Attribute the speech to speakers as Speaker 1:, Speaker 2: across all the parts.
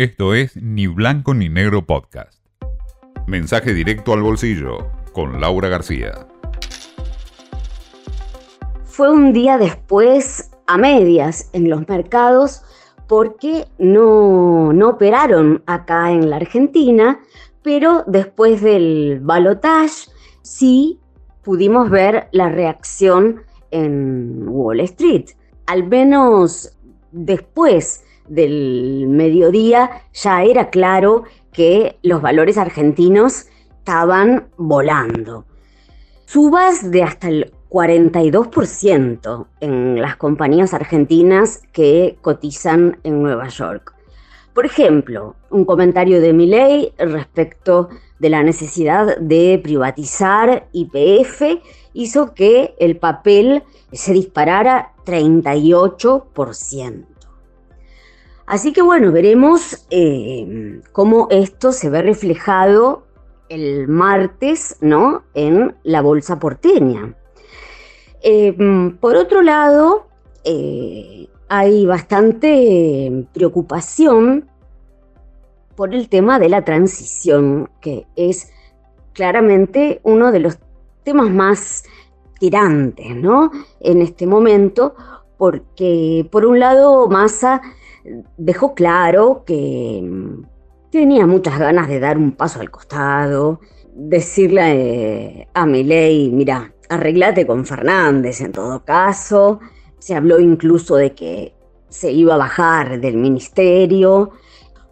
Speaker 1: Esto es Ni Blanco ni Negro Podcast. Mensaje directo al bolsillo con Laura García.
Speaker 2: Fue un día después a medias en los mercados porque no, no operaron acá en la Argentina, pero después del balotage sí pudimos ver la reacción en Wall Street. Al menos después del mediodía ya era claro que los valores argentinos estaban volando. Subas de hasta el 42% en las compañías argentinas que cotizan en Nueva York. Por ejemplo, un comentario de Milley respecto de la necesidad de privatizar IPF hizo que el papel se disparara 38%. Así que bueno, veremos eh, cómo esto se ve reflejado el martes, ¿no? En la bolsa porteña. Eh, por otro lado, eh, hay bastante preocupación por el tema de la transición, que es claramente uno de los temas más tirantes, ¿no? En este momento, porque por un lado Massa dejó claro que tenía muchas ganas de dar un paso al costado, decirle eh, a Milei, mira, arreglate con Fernández en todo caso. Se habló incluso de que se iba a bajar del ministerio.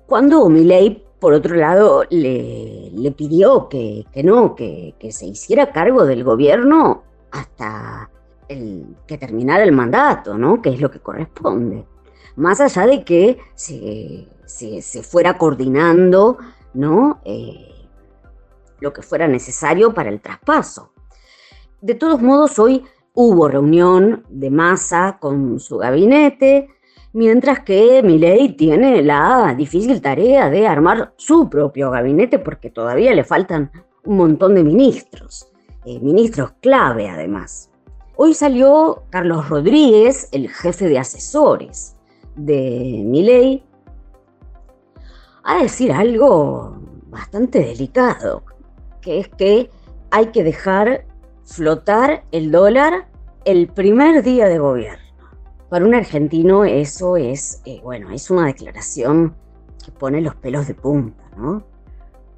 Speaker 2: Cuando Milei, por otro lado, le, pidió que, no, que, se hiciera cargo del gobierno hasta el, que terminara el mandato, ¿no? Que es lo que corresponde más allá de que se, fuera coordinando ¿no? Eh, lo que fuera necesario para el traspaso. De todos modos, hoy hubo reunión de masa con su gabinete, mientras que Milei tiene la difícil tarea de armar su propio gabinete porque todavía le faltan un montón de ministros, eh, ministros clave además. Hoy salió Carlos Rodríguez, el jefe de asesores, de ley a decir algo bastante delicado, que es que hay que dejar flotar el dólar el primer día de gobierno. Para un argentino eso es, eh, bueno, es una declaración que pone los pelos de punta, ¿no?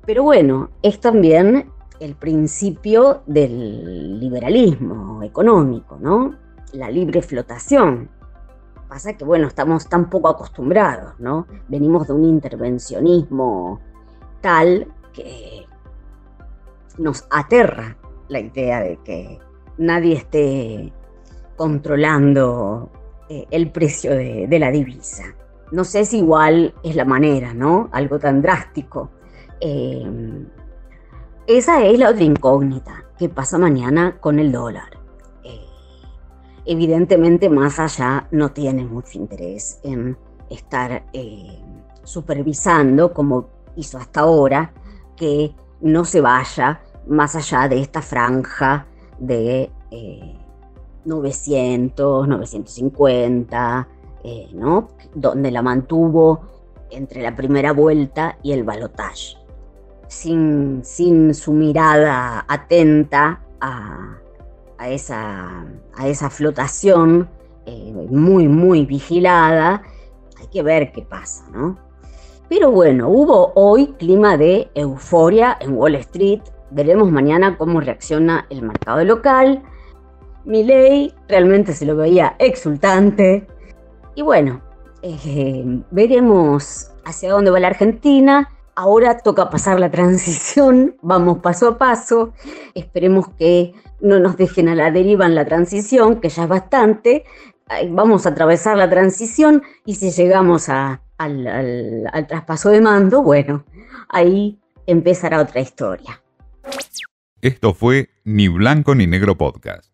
Speaker 2: Pero bueno, es también el principio del liberalismo económico, ¿no? La libre flotación. Pasa que, bueno, estamos tan poco acostumbrados, ¿no? Venimos de un intervencionismo tal que nos aterra la idea de que nadie esté controlando eh, el precio de, la divisa. No sé si igual es la manera, ¿no? Algo tan drástico. Eh, esa es la otra incógnita. ¿Qué pasa mañana con el dólar? Evidentemente más allá no tiene mucho interés en estar eh, supervisando, como hizo hasta ahora, que no se vaya más allá de esta franja de 900, eh, 950, eh, ¿no? donde la mantuvo entre la primera vuelta y el balotaje, sin, sin su mirada atenta a, a esa, a esa flotación eh, muy, muy vigilada, hay que ver qué pasa, ¿no? Pero bueno, hubo hoy clima de euforia en Wall Street. Veremos mañana cómo reacciona el mercado local. ley realmente se lo veía exultante. Y bueno, eh, veremos hacia dónde va la Argentina. Ahora toca pasar la transición, vamos paso a paso. Esperemos que no nos dejen a la deriva en la transición, que ya es bastante. Vamos a atravesar la transición y si llegamos al, al traspaso de mando, bueno, ahí empezará otra historia.
Speaker 1: Esto fue Ni Blanco ni Negro Podcast.